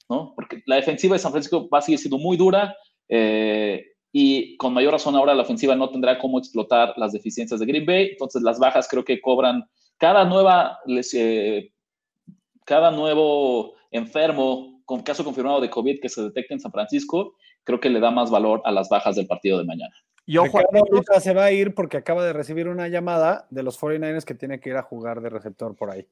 C: ¿no? Porque la defensiva de San Francisco va a seguir siendo muy dura eh, y con mayor razón ahora la ofensiva no tendrá cómo explotar las deficiencias de Green Bay. Entonces las bajas creo que cobran cada nueva, eh, cada nuevo enfermo con caso confirmado de COVID que se detecte en San Francisco creo que le da más valor a las bajas del partido de mañana.
B: Y ojo, se va a ir porque acaba de recibir una llamada de los 49ers que tiene que ir a jugar de receptor por ahí.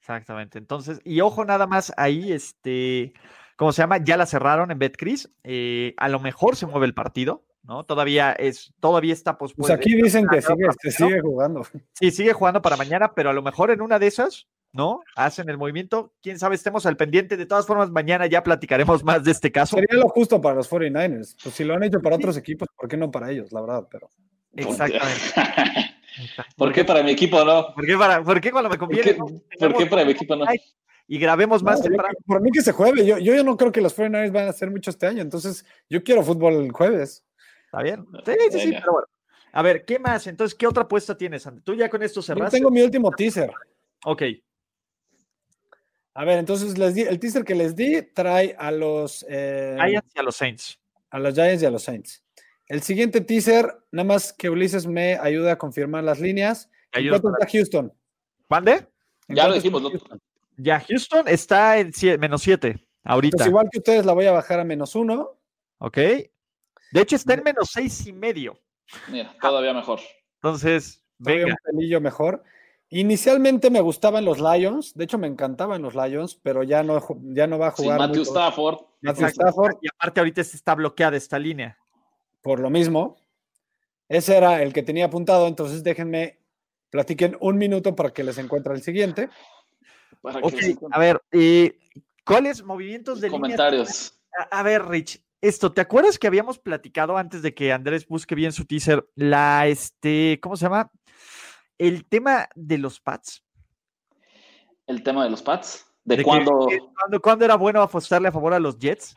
A: Exactamente. Entonces, y ojo nada más ahí, este, ¿cómo se llama? Ya la cerraron en BetCris. Eh, a lo mejor se mueve el partido, ¿no? Todavía es, todavía está
B: pospuesto. Pues aquí dicen que sigue, que sigue jugando.
A: Sí, sigue jugando para mañana, pero a lo mejor en una de esas ¿no? Hacen el movimiento. Quién sabe, estemos al pendiente. De todas formas, mañana ya platicaremos más de este caso.
B: Sería lo justo para los 49ers. Pues si lo han hecho para otros equipos, ¿por qué no para ellos? La verdad, pero.
A: Exactamente. *laughs*
C: ¿Por qué para mi equipo no?
A: ¿Por qué, para, ¿por qué cuando me conviene?
C: ¿Por qué, para mi equipo no?
A: Y grabemos más
B: Por mí que se juegue. Yo, yo, no creo que los 49ers van a hacer mucho este año. Entonces, yo quiero fútbol el jueves.
A: Está bien. Sí, sí, sí, pero bueno. A ver, ¿qué más? Entonces, ¿qué otra apuesta tienes, Tú ya con esto cerraste.
B: Yo tengo mi último teaser.
A: Ok.
B: A ver, entonces les di, el teaser que les di trae a los
A: eh, Giants y a los Saints.
B: A los Giants y a los Saints. El siguiente teaser, nada más que Ulises me ayuda a confirmar las líneas. ¿Cuánto está Houston?
A: ¿Mande?
C: Ya lo dijimos.
A: Ya, Houston está en menos 7 ahorita. Pues
B: igual que ustedes la voy a bajar a menos 1.
A: Ok. De hecho, está en menos seis y medio.
C: Mira, todavía mejor.
A: Entonces, venga.
B: Un pelillo mejor. Inicialmente me gustaban los Lions, de hecho me encantaban los Lions, pero ya no, ya no va a jugar.
C: Matthew Stafford.
B: Matthew Stafford.
A: Y aparte ahorita está bloqueada esta línea.
B: Por lo mismo, ese era el que tenía apuntado, entonces déjenme platiquen un minuto para que les encuentre el siguiente.
A: ok, a ver, eh, ¿cuáles movimientos de
C: comentarios?
A: A, ver, Rich, esto, ¿te acuerdas que habíamos platicado antes de que Andrés busque bien su teaser la, este, ¿cómo se llama? El tema de los pads.
C: ¿El tema de los pads? ¿De, cuándo?
A: ¿Cuándo era bueno apostarle a favor a los Jets?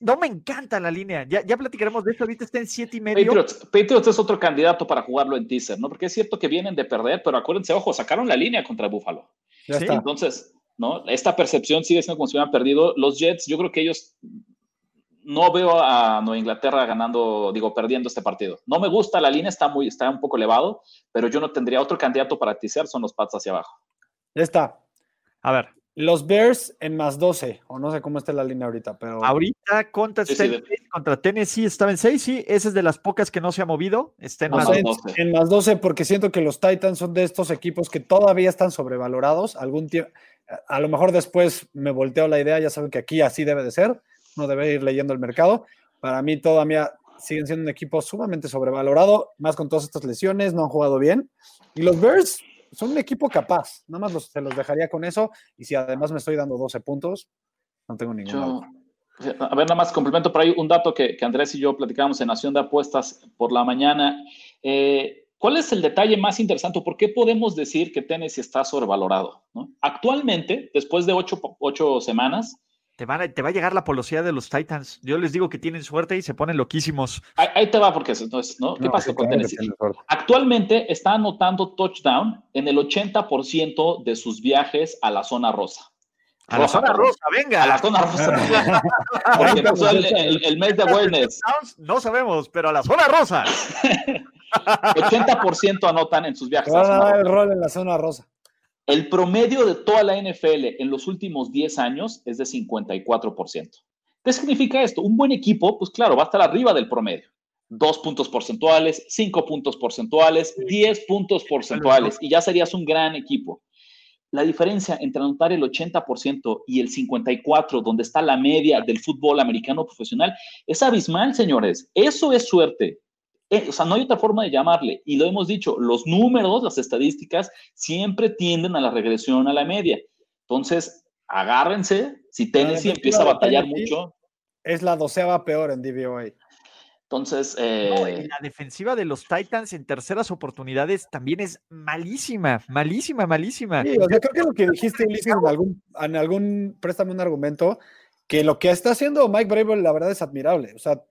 A: No me encanta la línea. Ya, ya platicaremos de esto. Ahorita está en siete y medio.
C: Patriots, es otro candidato para jugarlo en teaser, ¿no? Porque es cierto que vienen de perder, pero acuérdense, ojo, sacaron la línea contra Buffalo. ¿Sí? Entonces, ¿no? Esta percepción sigue siendo como si hubieran perdido. Los Jets, yo creo que ellos no veo a Nueva Inglaterra ganando, digo, perdiendo este partido. No me gusta, la línea está muy, está un poco elevado, pero yo no tendría otro candidato para teaser, son los Pats hacia abajo.
B: Ya está.
A: A ver.
B: Los Bears en más 12, o no sé cómo está la línea ahorita, pero.
A: Ahorita contra, contra Tennessee estaba en 6, sí, esa es de las pocas que no se ha movido. Está en,
B: más, 12. en más 12, porque siento que los Titans son de estos equipos que todavía están sobrevalorados. Algún tiempo, a lo mejor después me volteo la idea, ya saben que aquí así debe de ser, no debe ir leyendo el mercado. Para mí todavía siguen siendo un equipo sumamente sobrevalorado, más con todas estas lesiones, no han jugado bien. Y los Bears, son un equipo capaz. Nada más se los dejaría con eso. Y si además me estoy dando 12 puntos, no tengo ningún
C: A ver, nada más complemento por ahí un dato que, Andrés y yo platicamos en Nación de Apuestas por la mañana. Eh, ¿Cuál es el detalle más interesante? ¿Por qué podemos decir que Tennessee está sobrevalorado? Actualmente, después de ocho, ocho semanas,
A: te, va a llegar la polosidad de los Titans. Yo les digo que tienen suerte y se ponen loquísimos.
C: Ahí, te va, porque entonces, ¿no? ¿Qué pasa con Tennessee? Actualmente está anotando touchdown en el 80% de sus viajes a la zona rosa.
A: A la zona rosa, venga.
C: A la zona rosa. *laughs* Porque pasó el, mes de awareness.
A: No sabemos, pero a la zona rosa.
C: 80% anotan en sus viajes.
B: Van a dar el rol en la zona rosa.
C: El promedio de toda la NFL en los últimos 10 años es de 54%. ¿Qué significa esto? Un buen equipo, pues claro, va a estar arriba del promedio. Dos puntos porcentuales, cinco puntos porcentuales, diez puntos porcentuales y ya serías un gran equipo. La diferencia entre anotar el 80% y el 54%, donde está la media del fútbol americano profesional, es abismal, señores. Eso es suerte. Eh, o sea, no hay otra forma de llamarle. Y lo hemos dicho, los números, las estadísticas, siempre tienden a la regresión a la media. Entonces, agárrense. Si Tennessee empieza a batallar mucho.
B: Es la doceava peor en DVOA.
C: Entonces, eh...
A: la defensiva de los Titans en terceras oportunidades también es malísima, malísima, malísima.
B: Sí, o sea, creo que lo que dijiste, Ulises, en algún, en algún, préstame un argumento, que lo que está haciendo Mike Brable, la verdad, es admirable. O sea,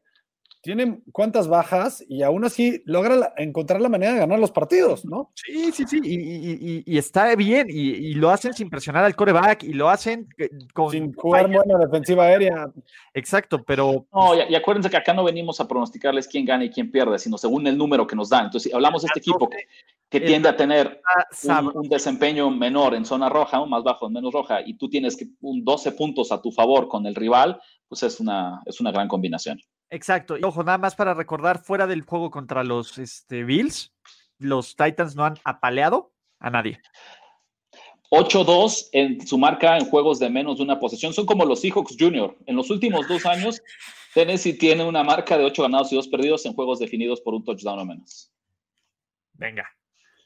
B: tiene cuántas bajas y aún así logra encontrar la manera de ganar los partidos, ¿no?
A: Sí, sí, sí, y, está bien, y, lo hacen sin presionar al coreback, y lo hacen eh, con...
B: Sin jugar buena defensiva aérea.
A: Exacto, pero...
C: No, y, acuérdense que acá no venimos a pronosticarles quién gana y quién pierde, sino según el número que nos dan. Entonces, si hablamos de este equipo que, tiende a tener un, desempeño menor en zona roja, o más bajo en menos roja, y tú tienes que un 12 puntos a tu favor con el rival, pues es una, es una gran combinación.
A: Exacto. Y ojo, nada más para recordar, fuera del juego contra los este, Bills, los Titans no han apaleado a nadie.
C: 8-2 en su marca en juegos de menos de una posesión. Son como los Seahawks Junior. En los últimos dos años, *laughs* Tennessee tiene una marca de 8 ganados y 2 perdidos en juegos definidos por un touchdown o menos.
A: Venga.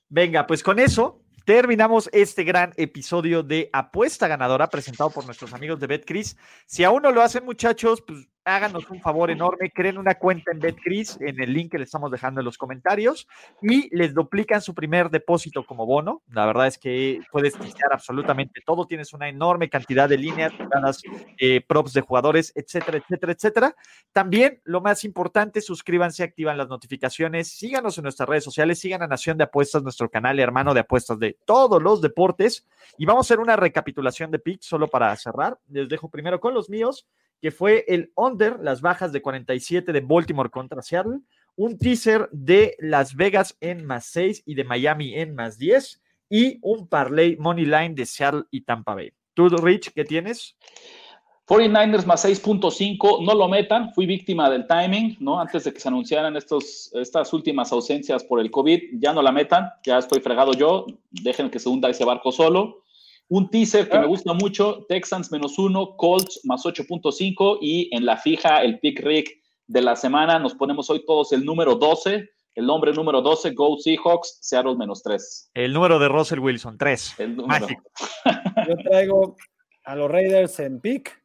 A: Venga, pues con eso terminamos este gran episodio de Apuesta Ganadora presentado por nuestros amigos de BetCris. Si aún no lo hacen, muchachos, pues háganos un favor enorme, creen una cuenta en BetCris en el link que le estamos dejando en los comentarios y les duplican su primer depósito como bono. La verdad es que puedes testear absolutamente todo, tienes una enorme cantidad de líneas, jugadas, eh, props de jugadores, etcétera, etcétera, etcétera. También, lo más importante, suscríbanse, activan las notificaciones, síganos en nuestras redes sociales, sigan a Nación de Apuestas, nuestro canal hermano de apuestas de todos los deportes y vamos a hacer una recapitulación de picks solo para cerrar. Les dejo primero con los míos que fue el under, las bajas de 47 de Baltimore contra Seattle, un teaser de Las Vegas en más 6 y de Miami en más 10 y un parlay money line de Seattle y Tampa Bay. ¿Tú, Rich, qué tienes?
C: 49ers más 6.5, no lo metan, fui víctima del timing, ¿no? Antes de que se anunciaran estos, estas últimas ausencias por el COVID, ya no la metan, ya estoy fregado yo, dejen que se hunda ese barco solo. Un teaser que me gusta mucho, Texans menos 1, Colts más 8.5 y en la fija el pick Rick de la semana nos ponemos hoy todos el número 12, el nombre número 12, Go Seahawks, Seattle menos 3.
A: El número de Russell Wilson, 3.
B: Mágico. *laughs* Yo traigo a los Raiders en pick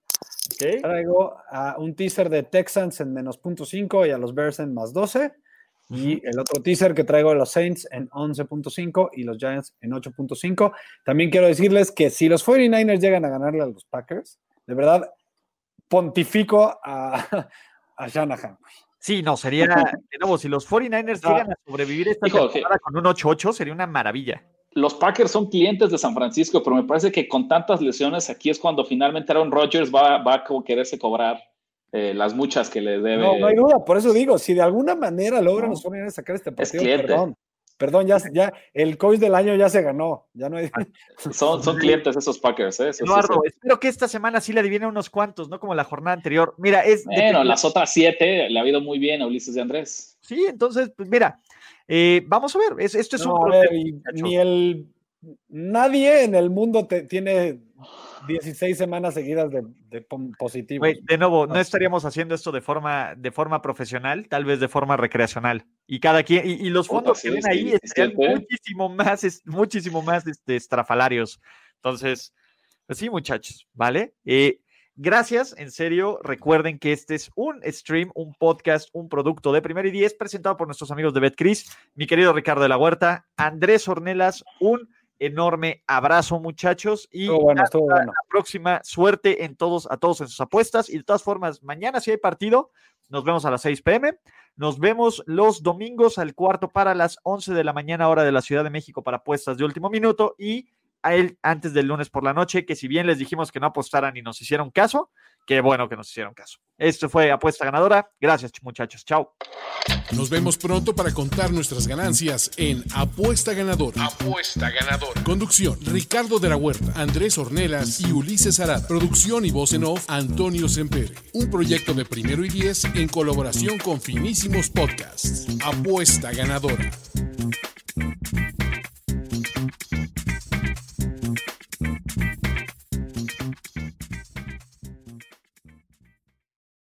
B: Traigo a un teaser de Texans en menos punto .5 y a los Bears en más 12. Y el otro teaser que traigo de los Saints en 11.5 y los Giants en 8.5. También quiero decirles que si los 49ers llegan a ganarle a los Packers, de verdad pontifico a, *laughs* a Shanahan.
A: Sí, no, sería, de nuevo, si los 49ers llegan a sobrevivir esta temporada con un 8-8, sería una maravilla.
C: Los Packers son clientes de San Francisco, pero me parece que con tantas lesiones aquí es cuando finalmente Aaron Rodgers va, va a quererse cobrar eh, las muchas que le debe.
B: No, no hay duda, por eso digo, si de alguna manera logran los a sacar este partido, perdón, perdón, ya, ya el coach del año ya se ganó, ya no hay... *laughs*
C: son, son clientes esos Packers, ¿eh?
A: Eduardo, espero que esta semana sí le adivinen unos cuantos, no como la jornada anterior. Mira, es...
C: Bueno, las otras siete le ha ido muy bien a Ulises de Andrés.
A: Sí, entonces, pues mira, eh, vamos a ver, esto es un...
B: ni el... Nadie en el mundo te, tiene 16 semanas seguidas de, de positivo.
A: de nuevo, no estaríamos haciendo esto de forma, de forma profesional, tal vez de forma recreacional. Y cada quien, y, los fondos que ven ahí estarían muchísimo más, muchísimo más este, estrafalarios. Entonces, pues sí, muchachos, ¿vale? Eh, Gracias, en serio. Recuerden que este es un stream, un podcast, un producto de Primer y Diez presentado por nuestros amigos de BetCris. Mi querido Ricardo de la Huerta, Andrés Ornelas, un enorme abrazo, muchachos. Y hasta la próxima suerte en todos, a todos en sus apuestas. Y de todas formas, mañana si hay partido, nos vemos a las 6 pm. Nos vemos los domingos al cuarto para las 11 de la mañana, hora de la Ciudad de México, para apuestas de último minuto. Y a él antes del lunes por la noche, que si bien les dijimos que no apostaran y nos hicieron caso, qué bueno que nos hicieron caso. Esto fue Apuesta Ganadora. Gracias, muchachos. Chao.
D: Nos vemos pronto para contar nuestras ganancias en Apuesta Ganadora. Apuesta Ganadora. Conducción: Ricardo de la Huerta, Andrés Ornelas y Ulises Arada. Producción y voz en off: Antonio Sempere. Un proyecto de primero y diez en colaboración con Finísimos Podcasts. Apuesta Ganadora.